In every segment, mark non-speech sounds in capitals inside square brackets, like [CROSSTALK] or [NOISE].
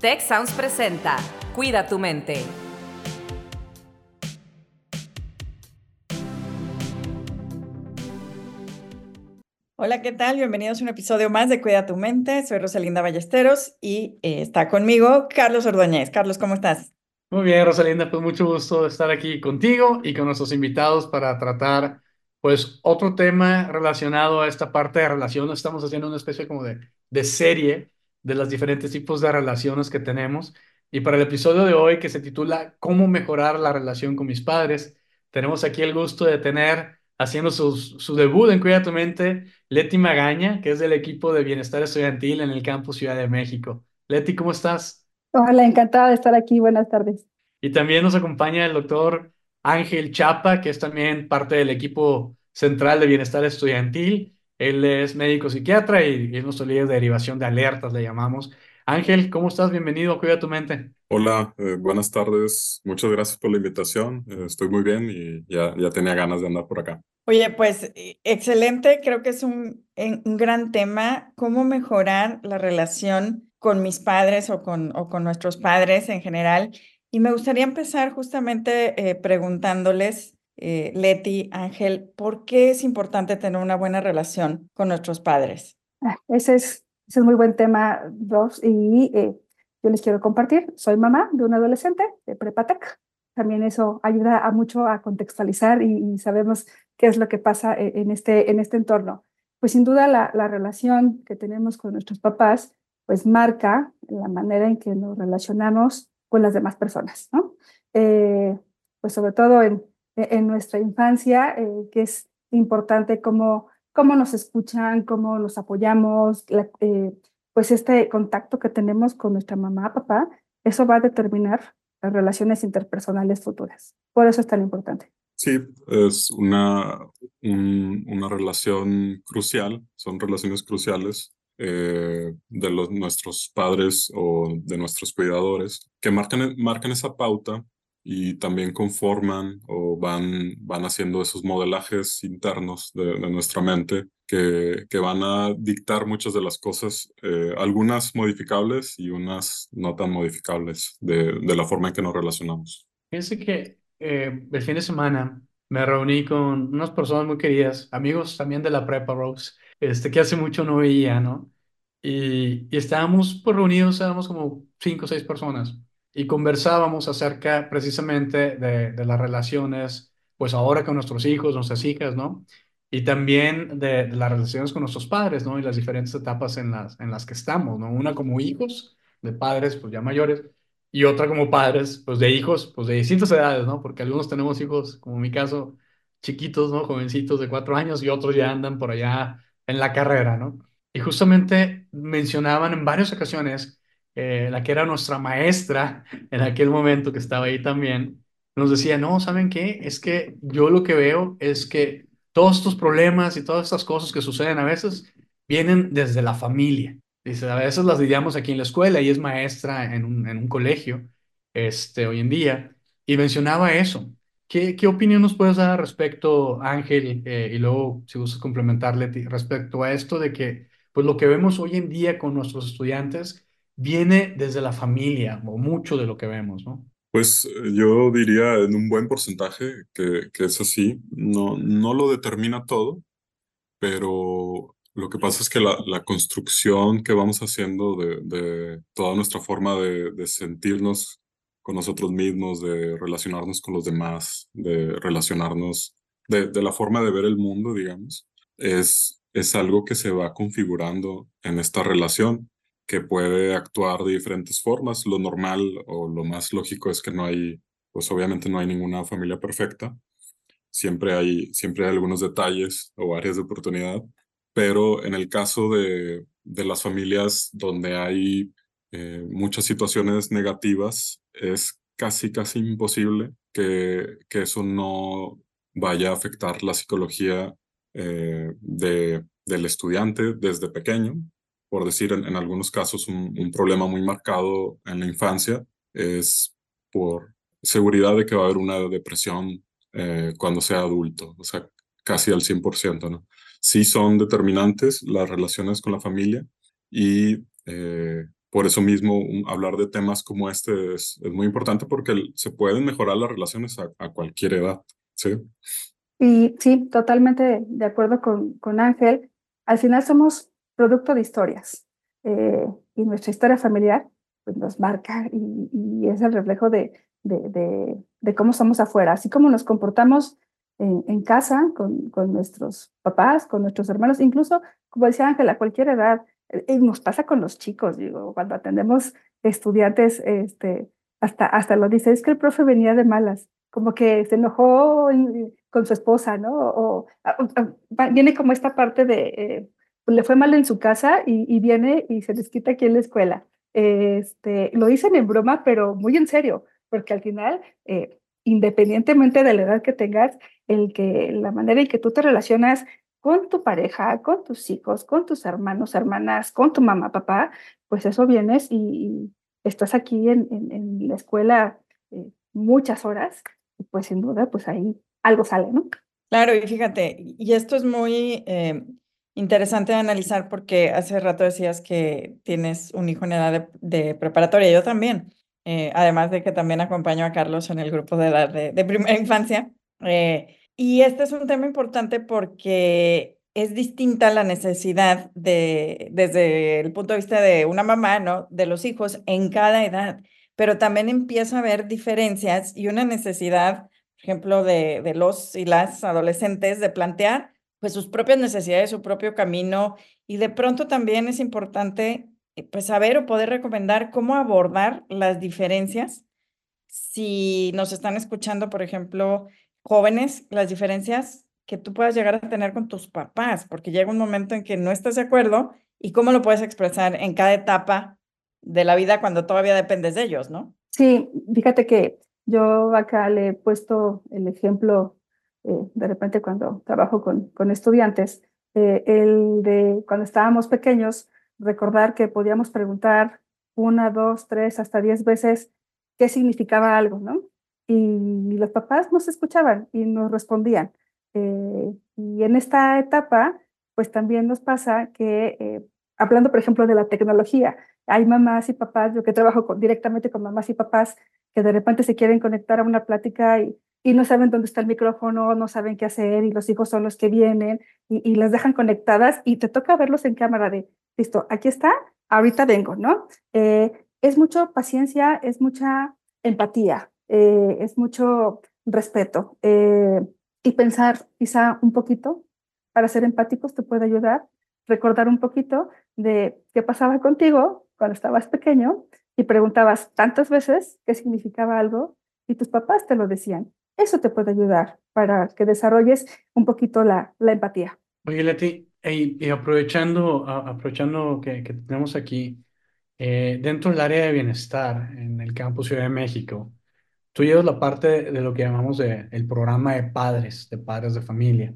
Tech Sounds presenta Cuida tu mente. Hola, ¿qué tal? Bienvenidos a un episodio más de Cuida tu mente. Soy Rosalinda Ballesteros y eh, está conmigo Carlos Ordóñez. Carlos, ¿cómo estás? Muy bien, Rosalinda, pues mucho gusto estar aquí contigo y con nuestros invitados para tratar, pues, otro tema relacionado a esta parte de relaciones. Estamos haciendo una especie como de, de serie de los diferentes tipos de relaciones que tenemos. Y para el episodio de hoy, que se titula ¿Cómo mejorar la relación con mis padres? Tenemos aquí el gusto de tener, haciendo su, su debut en Cuida tu Mente, Leti Magaña, que es del equipo de Bienestar Estudiantil en el campus Ciudad de México. Leti, ¿cómo estás? Hola, encantada de estar aquí. Buenas tardes. Y también nos acompaña el doctor Ángel Chapa, que es también parte del equipo central de Bienestar Estudiantil. Él es médico psiquiatra y, es nuestro líder de derivación de alertas, le llamamos. Ángel, ¿cómo estás? Bienvenido, cuida tu mente. Hola, eh, buenas tardes. Muchas gracias por la invitación. Eh, estoy muy bien y ya, ya tenía ganas de andar por acá. Oye, pues eh, excelente. Creo que es un, un gran tema, cómo mejorar la relación con mis padres o con, o con nuestros padres en general. Y me gustaría empezar justamente eh, preguntándoles, eh, Leti, Ángel, ¿por qué es importante tener una buena relación con nuestros padres? Ah, ese es, ese es muy buen tema, Ros, y eh, yo les quiero compartir. Soy mamá de un adolescente de Prepatec. También eso ayuda a mucho a contextualizar y, y sabemos qué es lo que pasa en, en, este, en este entorno. Pues sin duda la, la relación que tenemos con nuestros papás pues marca la manera en que nos relacionamos con las demás personas, ¿no? Eh, pues sobre todo en, en nuestra infancia, eh, que es importante cómo, cómo nos escuchan, cómo los apoyamos, eh, pues este contacto que tenemos con nuestra mamá, papá, eso va a determinar las relaciones interpersonales futuras. Por eso es tan importante. Sí, es una, un, una relación crucial, son relaciones cruciales eh, de los, nuestros padres o de nuestros cuidadores que marcan, marcan esa pauta y también conforman o van, van haciendo esos modelajes internos de, de nuestra mente que, que, van a dictar muchas de las cosas, eh, algunas modificables y unas no tan modificables de, de la forma en que nos relacionamos. Fíjense que eh, el fin de semana me reuní con unas personas muy queridas, amigos también de la prepa, Rose, este, que hace mucho no veía, ¿no? Y, y estábamos pues, reunidos, éramos como cinco o seis personas, y conversábamos acerca precisamente de, de, las relaciones, pues ahora con nuestros hijos, nuestras hijas, ¿no? Y también de, las relaciones con nuestros padres, ¿no? Y las diferentes etapas en las, en las que estamos, ¿no? Una como hijos de padres, pues ya mayores, y otra como padres, pues de hijos, pues de distintas edades, ¿no? Porque algunos tenemos hijos, como en mi caso, chiquitos, ¿no? Jovencitos de cuatro años y otros ya andan por allá en la carrera, ¿no? Y justamente mencionaban en varias ocasiones, eh, la que era nuestra maestra en aquel momento que estaba ahí también, nos decía, no, ¿saben qué? Es que yo lo que veo es que todos estos problemas y todas estas cosas que suceden a veces vienen desde la familia. Dice, a veces las lidiamos aquí en la escuela y es maestra en un, en un colegio este, hoy en día. Y mencionaba eso. ¿Qué, qué opinión nos puedes dar respecto, Ángel, eh, y luego si gustas complementarle respecto a esto de que pues lo que vemos hoy en día con nuestros estudiantes viene desde la familia, o mucho de lo que vemos, ¿no? Pues yo diría en un buen porcentaje que, que es así. No, no lo determina todo, pero lo que pasa es que la, la construcción que vamos haciendo de, de toda nuestra forma de, de, sentirnos con nosotros mismos, de relacionarnos con los demás, de relacionarnos, de, de la forma de ver el mundo, digamos, es, es algo que se va configurando en esta relación, que puede actuar de diferentes formas. Lo normal o lo más lógico es que no hay, pues obviamente no hay ninguna familia perfecta. Siempre hay, siempre hay algunos detalles o áreas de oportunidad, pero en el caso de, de las familias donde hay eh, muchas situaciones negativas, es casi, casi imposible que, que eso no vaya a afectar la psicología eh, de, del estudiante desde pequeño. Por decir, en, en algunos casos, un, un, problema muy marcado en la infancia es por seguridad de que va a haber una depresión eh, cuando sea adulto, o sea, casi al 100%, ¿no? Sí son determinantes las relaciones con la familia y eh, por eso mismo hablar de temas como este es, es, muy importante porque se pueden mejorar las relaciones a, a, cualquier edad, ¿sí? Y sí, totalmente de acuerdo con, con Ángel. Al final somos producto de historias eh, y nuestra historia familiar pues, nos marca y, y es el reflejo de, de, de, de, cómo somos afuera, así como nos comportamos en, en casa con, con, nuestros papás, con nuestros hermanos, incluso, como decía Ángel, a cualquier edad, eh, nos pasa con los chicos, digo, cuando atendemos estudiantes, este, hasta, hasta lo dice, es que el profe venía de malas, como que se enojó con su esposa, ¿no? O, viene como esta parte de, eh, le fue mal en su casa y, viene y se les quita aquí en la escuela. Este, lo dicen en broma, pero muy en serio, porque al final, eh, independientemente de la edad que tengas, el que, la manera en que tú te relacionas con tu pareja, con tus hijos, con tus hermanos, hermanas, con tu mamá, papá, pues eso vienes y, estás aquí en, en, en la escuela eh, muchas horas, y pues sin duda, pues ahí algo sale, ¿no? Claro, y fíjate, y esto es muy eh, interesante analizar porque hace rato decías que tienes un hijo en edad de, preparatoria, yo también, eh, además de que también acompaño a Carlos en el grupo de edad de, primera [LAUGHS] infancia. Eh, y este es un tema importante porque es distinta la necesidad de, desde el punto de vista de una mamá, ¿no? De los hijos en cada edad, pero también empieza a haber diferencias y una necesidad, por ejemplo, de los y las adolescentes de plantear pues sus propias necesidades, su propio camino y de pronto también es importante pues saber o poder recomendar cómo abordar las diferencias. Si nos están escuchando, por ejemplo, jóvenes, las diferencias que tú puedas llegar a tener con tus papás, porque llega un momento en que no estás de acuerdo y cómo lo puedes expresar en cada etapa de la vida cuando todavía dependes de ellos, ¿no? Sí, fíjate que yo acá le he puesto el ejemplo eh, de repente cuando trabajo con, con estudiantes, eh, el de cuando estábamos pequeños, recordar que podíamos preguntar una, dos, tres, hasta diez veces qué significaba algo, ¿no? Y los papás nos escuchaban y nos respondían. Eh, y en esta etapa, pues también nos pasa que, hablando por ejemplo de la tecnología, hay mamás y papás, yo que trabajo directamente con mamás y papás, que de repente se quieren conectar a una plática y, y no saben dónde está el micrófono, no saben qué hacer y los hijos son los que vienen y, y las dejan conectadas y te toca verlos en cámara de, listo, aquí está, ahorita vengo, ¿no? Eh, es mucho paciencia, es mucha empatía, eh, es mucho respeto eh, y pensar quizá un poquito para ser empáticos te puede ayudar, recordar un poquito de qué pasaba contigo cuando estabas pequeño y preguntabas tantas veces qué significaba algo y tus papás te lo decían. Eso te puede ayudar para que desarrolles un poquito la, la empatía. Oye, Leti, y, y aprovechando, aprovechando que, que, tenemos aquí, eh, dentro del área de bienestar en el campus Ciudad de México, tú llevas la parte de lo que llamamos de, el programa de padres, de padres de familia.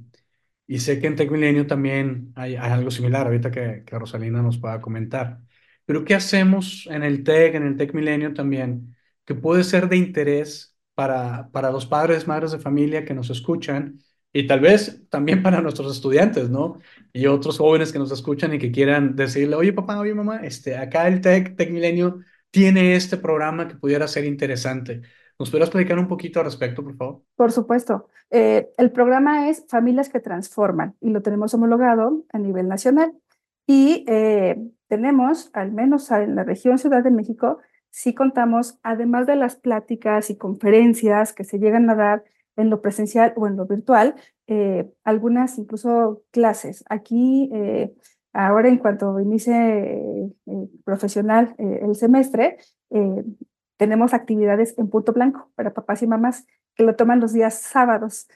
Y sé que en Tech Milenio también hay, hay algo similar, ahorita que, que Rosalina nos pueda comentar. Pero ¿qué hacemos en el Tech, en el Tech Milenio también, que puede ser de interés para, para los padres, madres de familia que nos escuchan y tal vez también para nuestros estudiantes, ¿no? Y otros jóvenes que nos escuchan y que quieran decirle, oye papá, oye mamá, este, acá el Tech, Tech Milenio tiene este programa que pudiera ser interesante. ¿Nos pudieras platicar un poquito al respecto, por favor? Por supuesto. Eh, el programa es Familias que Transforman y lo tenemos homologado a nivel nacional. Y eh, tenemos, al menos en la región Ciudad de México, sí contamos, además de las pláticas y conferencias que se llegan a dar en lo presencial o en lo virtual, eh, algunas incluso clases. Aquí, eh, ahora en cuanto inicie eh, profesional el semestre, tenemos actividades en punto blanco para papás y mamás que lo toman los días sábados.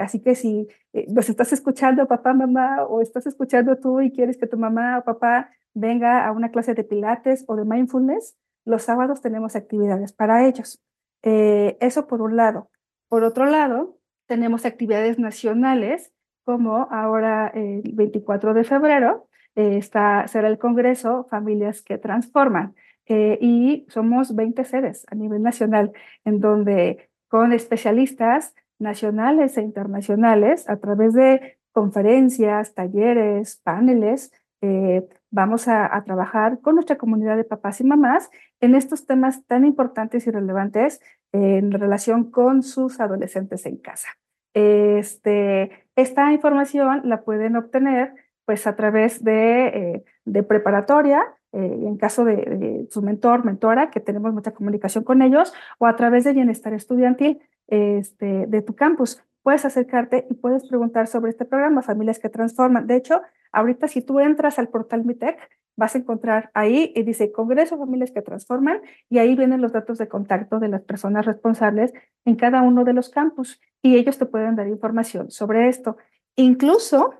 así que si nos estás escuchando, papá, mamá, o estás escuchando tú y quieres que tu mamá o papá venga a una clase de pilates o de mindfulness, los sábados tenemos actividades para ellos. Eh, eso por un lado. Por otro lado, tenemos actividades nacionales, como ahora el 24 de febrero eh, está, será el Congreso Familias que Transforman. Eh, y somos 20 sedes a nivel nacional, en donde con especialistas nacionales e internacionales, a través de conferencias, talleres, paneles, eh, vamos a, trabajar con nuestra comunidad de papás y mamás en estos temas tan importantes y relevantes en relación con sus adolescentes en casa. Este, esta información la pueden obtener pues a través de, eh, preparatoria, eh, en caso de, su mentor, mentora, que tenemos mucha comunicación con ellos, o a través de bienestar estudiantil este, de tu campus. Puedes acercarte y puedes preguntar sobre este programa, Familias que Transforman. De hecho, ahorita si tú entras al portal MITEC, vas a encontrar ahí y dice Congreso Familias que Transforman y ahí vienen los datos de contacto de las personas responsables en cada uno de los campus y ellos te pueden dar información sobre esto. Incluso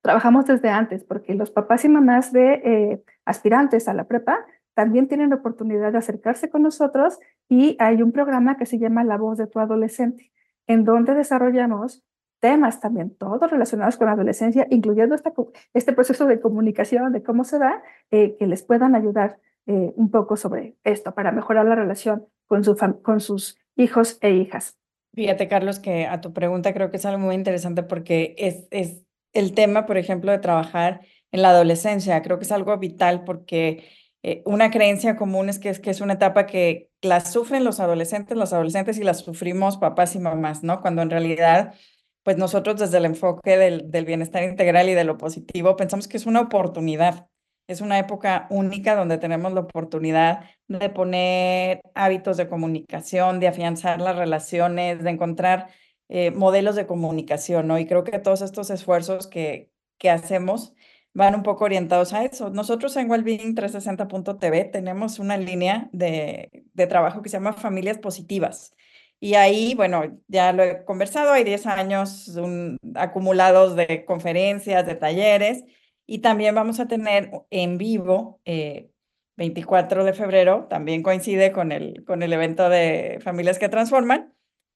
trabajamos desde antes porque los papás y mamás de eh, aspirantes a la prepa también tienen la oportunidad de acercarse con nosotros y hay un programa que se llama La voz de tu adolescente, en donde desarrollamos temas también, todos relacionados con la adolescencia, incluyendo este proceso de comunicación, de cómo se da, eh, que les puedan ayudar eh, un poco sobre esto para mejorar la relación con, su con sus hijos e hijas. Fíjate, Carlos, que a tu pregunta creo que es algo muy interesante porque es el tema, por ejemplo, de trabajar en la adolescencia. Creo que es algo vital porque eh, una creencia común es que, es que es una etapa que la sufren los adolescentes, los adolescentes y la sufrimos papás y mamás, ¿no? Cuando en realidad pues nosotros desde el enfoque del, del, bienestar integral y de lo positivo pensamos que es una oportunidad, es una época única donde tenemos la oportunidad de poner hábitos de comunicación, de afianzar las relaciones, de encontrar eh, modelos de comunicación, ¿no? Y creo que todos estos esfuerzos que, que hacemos van un poco orientados a eso. Nosotros en Wellbeing 360.tv tenemos una línea de, de trabajo que se llama Familias Positivas. Y ahí, bueno, ya lo he conversado, hay 10 años acumulados de conferencias, de talleres, y también vamos a tener en vivo, 24 eh, de febrero, también coincide con el, con el evento de Familias que Transforman,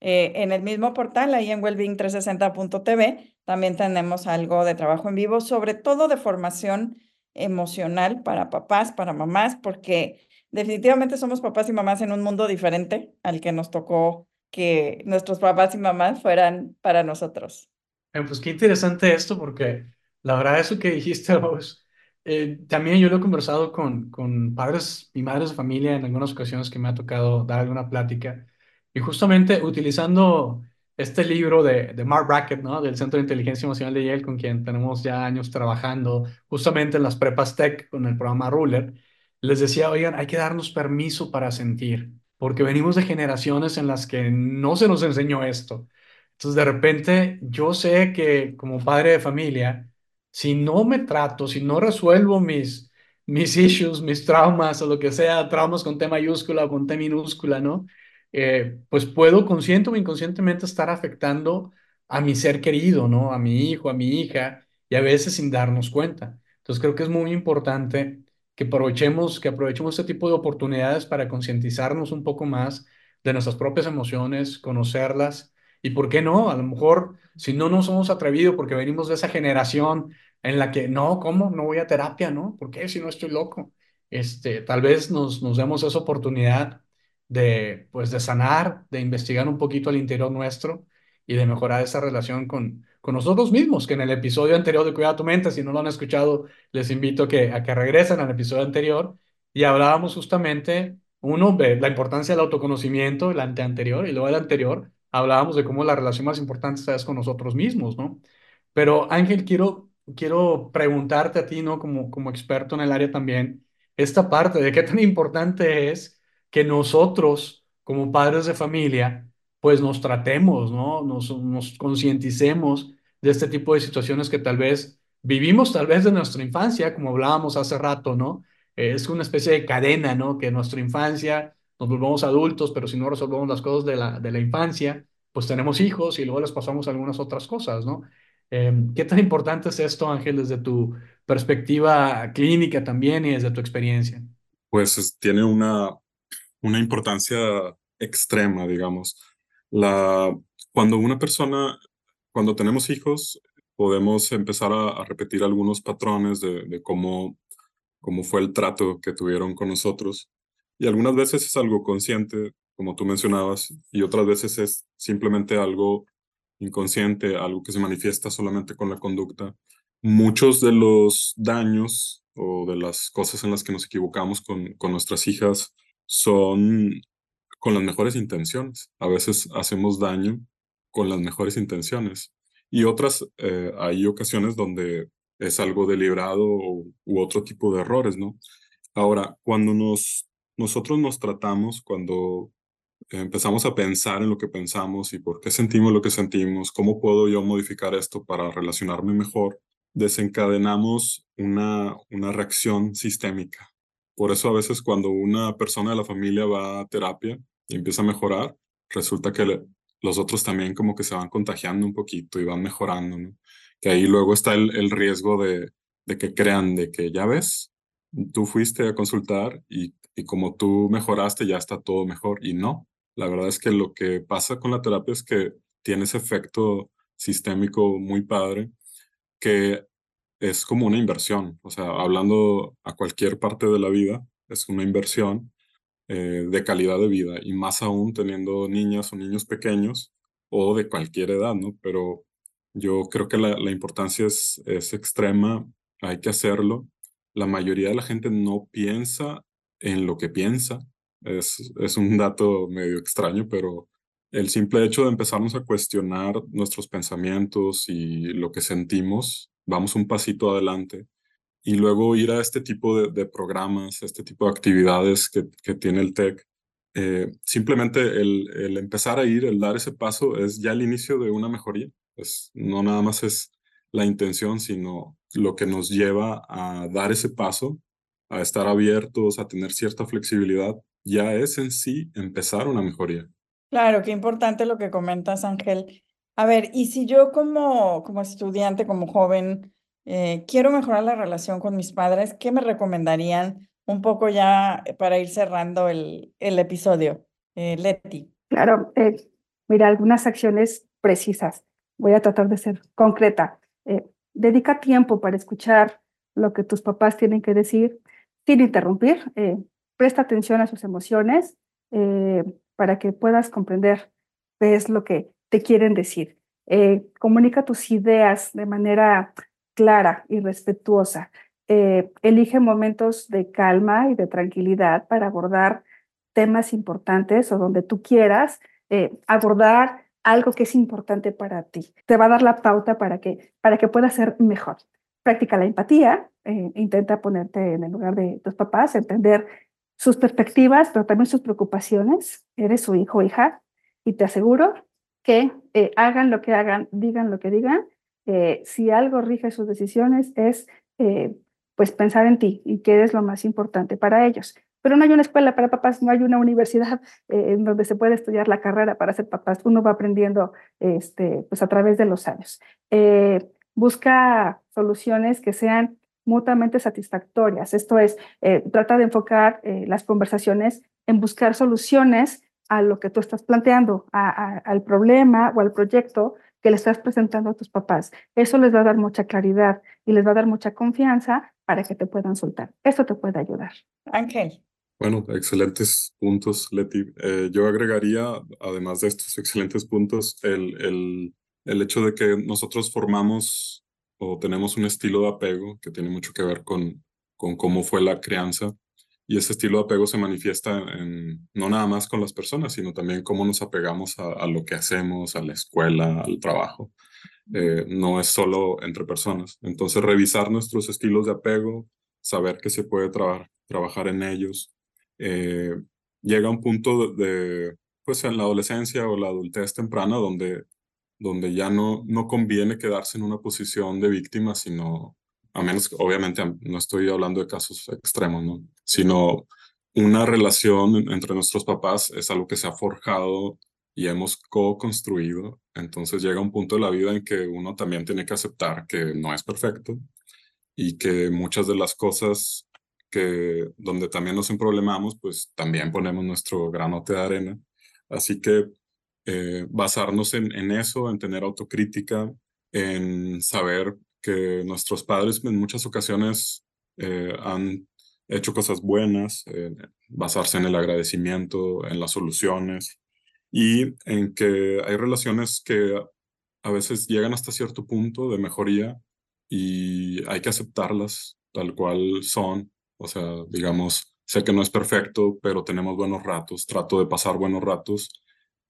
eh, en el mismo portal, ahí en wellbeing360.tv, también tenemos algo de trabajo en vivo, sobre todo de formación emocional para papás, para mamás, porque definitivamente somos papás y mamás en un mundo diferente al que nos tocó que nuestros papás y mamás fueran para nosotros. Eh, pues qué interesante esto, porque la verdad eso que dijiste [LAUGHS] vos, eh, también yo lo he conversado con, con padres y madres de familia en algunas ocasiones que me ha tocado dar alguna plática, y justamente utilizando este libro de, de Mark Brackett, ¿no? Del Centro de Inteligencia Emocional de Yale, con quien tenemos ya años trabajando, justamente en las prepas tech con el programa Ruler, les decía, oigan, hay que darnos permiso para sentir porque venimos de generaciones en las que no se nos enseñó esto. Entonces, de repente, yo sé que como padre de familia, si no me trato, si no resuelvo mis, mis issues, mis traumas o lo que sea, traumas con T mayúscula o con T minúscula, ¿no? Eh, pues puedo consciente o inconscientemente estar afectando a mi ser querido, ¿no? A mi hijo, a mi hija, y a veces sin darnos cuenta. Entonces creo que es muy importante que aprovechemos, que aprovechemos este tipo de oportunidades para concientizarnos un poco más de nuestras propias emociones, conocerlas y, ¿por qué no? A lo mejor, si no nos hemos atrevido porque venimos de esa generación en la que, no, ¿cómo? No voy a terapia, ¿no? ¿Por qué? Si no estoy loco. Este, tal vez nos, nos demos esa oportunidad de, pues, de sanar, de investigar un poquito al interior nuestro y de mejorar esa relación con, con nosotros mismos, que en el episodio anterior de Cuida tu mente, si no lo han escuchado, les invito que, a que regresen al episodio anterior y hablábamos justamente, uno, de la importancia del autoconocimiento, el anterior, y luego el anterior, hablábamos de cómo la relación más importante es con nosotros mismos, ¿no? Pero Ángel, quiero, quiero preguntarte a ti, ¿no? Como, como experto en el área también, esta parte de qué tan importante es que nosotros, como padres de familia, pues nos tratemos, ¿no? Nos, nos concienticemos de este tipo de situaciones que tal vez vivimos tal vez de nuestra infancia, como hablábamos hace rato, ¿no? es una especie de cadena, ¿no? Que nuestra infancia nos volvemos adultos, pero si no resolvemos las cosas de la, de la infancia, pues tenemos hijos y luego les pasamos algunas otras cosas, ¿no? Em, ¿Qué tan importante es esto, Ángel, desde tu perspectiva clínica también y desde tu experiencia? Pues tiene una, una importancia extrema, digamos. La, cuando una persona, cuando tenemos hijos, podemos empezar a, repetir algunos patrones de, cómo, cómo fue el trato que tuvieron con nosotros. Y algunas veces es algo consciente, como tú mencionabas, y otras veces es simplemente algo inconsciente, algo que se manifiesta solamente con la conducta. Muchos de los daños o de las cosas en las que nos equivocamos con, con nuestras hijas son con las mejores intenciones. A veces hacemos daño con las mejores intenciones. Y otras, eh, hay ocasiones donde es algo deliberado u otro tipo de errores, ¿no? Ahora, cuando nos, nosotros nos tratamos, cuando empezamos a pensar en lo que pensamos y por qué sentimos lo que sentimos, cómo puedo yo modificar esto para relacionarme mejor, desencadenamos una, una reacción sistémica. Por eso a veces cuando una persona de la familia va a terapia y empieza a mejorar, resulta que los otros también como que se van contagiando un poquito y van mejorando. Que ahí luego está el, el riesgo de, de que crean de que ya ves, tú fuiste a consultar y, y como tú mejoraste ya está todo mejor y no. La verdad es que lo que pasa con la terapia es que tiene ese efecto sistémico muy padre que es como una inversión. O sea, hablando a cualquier parte de la vida, es una inversión eh, de calidad de vida y más aún teniendo niñas o niños pequeños o de cualquier edad, ¿no? Pero yo creo que la, la importancia es, es extrema, hay que hacerlo. La mayoría de la gente no piensa en lo que piensa. Es, es un dato medio extraño, pero el simple hecho de empezarnos a cuestionar nuestros pensamientos y lo que sentimos, vamos un pasito adelante y luego ir a este tipo de, programas, este tipo de actividades que, que tiene el TEC. Eh, simplemente el, el, empezar a ir, el dar ese paso, es ya el inicio de una mejoría. Es, no nada más es la intención, sino lo que nos lleva a dar ese paso, a estar abiertos, a tener cierta flexibilidad, ya es en sí empezar una mejoría. Claro, qué importante lo que comentas, Ángel. A ver, y si yo como, como estudiante, como joven, eh, quiero mejorar la relación con mis padres, ¿qué me recomendarían un poco ya eh, para ir cerrando el, el episodio? Eh, Leti. Claro, eh, mira, algunas acciones precisas. Voy a tratar de ser concreta. Eh, dedica tiempo para escuchar lo que tus papás tienen que decir sin interrumpir. Eh, presta atención a sus emociones para que puedas comprender qué es lo que te quieren decir. comunica tus ideas de manera clara y respetuosa. Eh, elige momentos de calma y de tranquilidad para abordar temas importantes o donde tú quieras eh, abordar algo que es importante para ti. Te va a dar la pauta para que, para que puedas ser mejor. Practica la empatía, eh, intenta ponerte en el lugar de tus papás, entender sus perspectivas, pero también sus preocupaciones. Eres su hijo o hija y te aseguro que eh, hagan lo que hagan, digan lo que digan, eh, si algo rige sus decisiones es eh, pues pensar en ti y que eres lo más importante para ellos. Pero no hay una escuela para papás, no hay una universidad [LAUGHS] en donde se puede estudiar la carrera para ser papás. Uno va aprendiendo este, pues a través de los años. busca soluciones que sean mutuamente satisfactorias. Esto es, trata de enfocar las conversaciones en buscar soluciones a lo que tú estás planteando, al problema o al proyecto que le estás presentando a tus papás. Eso les va a dar mucha claridad y les va a dar mucha confianza para que te puedan soltar. Esto te puede ayudar. Ángel. Bueno, excelentes puntos, Leti. Eh, yo agregaría, además de estos excelentes puntos, el, el, el hecho de que nosotros formamos o tenemos un estilo de apego que tiene mucho que ver con, con cómo fue la crianza y ese estilo de apego se manifiesta en, no nada más con las personas, sino también cómo nos apegamos a, lo que hacemos, a la escuela, al trabajo. Eh, no es solo entre personas. Entonces, revisar nuestros estilos de apego, saber que se puede trabajar en ellos. Eh, llega un punto de, pues en la adolescencia o la adultez temprana donde, donde ya no, no conviene quedarse en una posición de víctima, sino a menos, obviamente, no estoy hablando de casos extremos, ¿no? Sino una relación entre nuestros papás es algo que se ha forjado y hemos co-construido. Entonces llega un punto de la vida en que uno también tiene que aceptar que no es perfecto y que muchas de las cosas que donde también nos emproblemamos, pues también ponemos nuestro granote de arena. Así que eh, basarnos en, en eso, en tener autocrítica, en saber que nuestros padres en muchas ocasiones eh, han hecho cosas buenas, eh, basarse en el agradecimiento, en las soluciones y en que hay relaciones que a veces llegan hasta cierto punto de mejoría y hay que aceptarlas tal cual son. O sea, digamos, sé que no es perfecto, pero tenemos buenos ratos, trato de pasar buenos ratos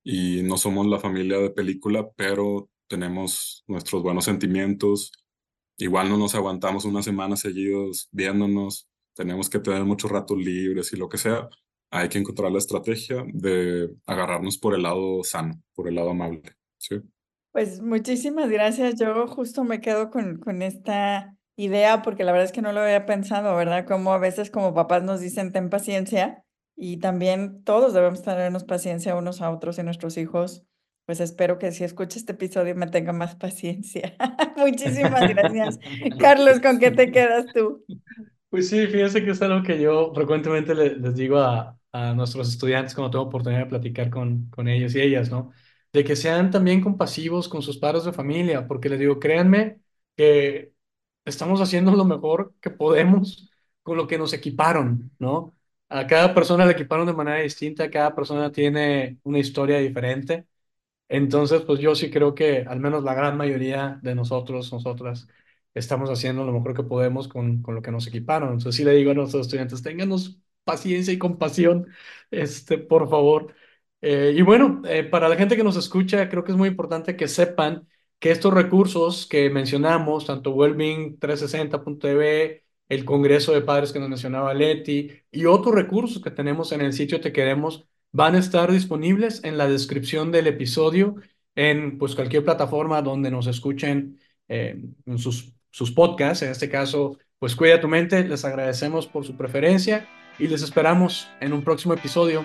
y no somos la familia de película, pero tenemos nuestros buenos sentimientos. Igual no nos aguantamos unas semanas seguidos viéndonos, tenemos que tener muchos ratos libres y lo que sea. Hay que encontrar la estrategia de agarrarnos por el lado sano, por el lado amable. ¿sí? Pues muchísimas gracias. Yo justo me quedo con, con esta idea porque la verdad es que no lo había pensado, ¿verdad? Como a veces como papás nos dicen ten paciencia y también todos debemos tenernos paciencia unos a otros y nuestros hijos. Pues espero que si escucha este episodio me tenga más paciencia. [LAUGHS] Muchísimas gracias. Carlos, ¿con qué te [LAUGHS] quedas tú? Pues sí, fíjense que es algo que yo frecuentemente les digo a, a nuestros estudiantes cuando tengo oportunidad de platicar con, con ellos y ellas, ¿no? de que sean también compasivos con sus padres de familia, porque les digo, créanme que estamos haciendo lo mejor que podemos con lo que nos equiparon, ¿no? A cada persona le equiparon de manera distinta, cada persona tiene una historia diferente. Entonces, pues yo sí creo que al menos la gran mayoría de nosotros, nosotras, estamos haciendo lo mejor que podemos con, con lo que nos equiparon. Entonces sí le digo a nuestros estudiantes, ténganos paciencia y compasión, este, por favor. Eh, y bueno, eh, para la gente que nos escucha, creo que es muy importante que sepan que estos recursos que mencionamos, tanto Wellbeing360.tv, el Congreso de Padres que nos mencionaba Leti y otros recursos que tenemos en el sitio Te Queremos, van a estar disponibles en la descripción del episodio en pues, cualquier plataforma donde nos escuchen eh, en sus, sus podcasts. En este caso, pues cuida tu mente. Les agradecemos por su preferencia y les esperamos en un próximo episodio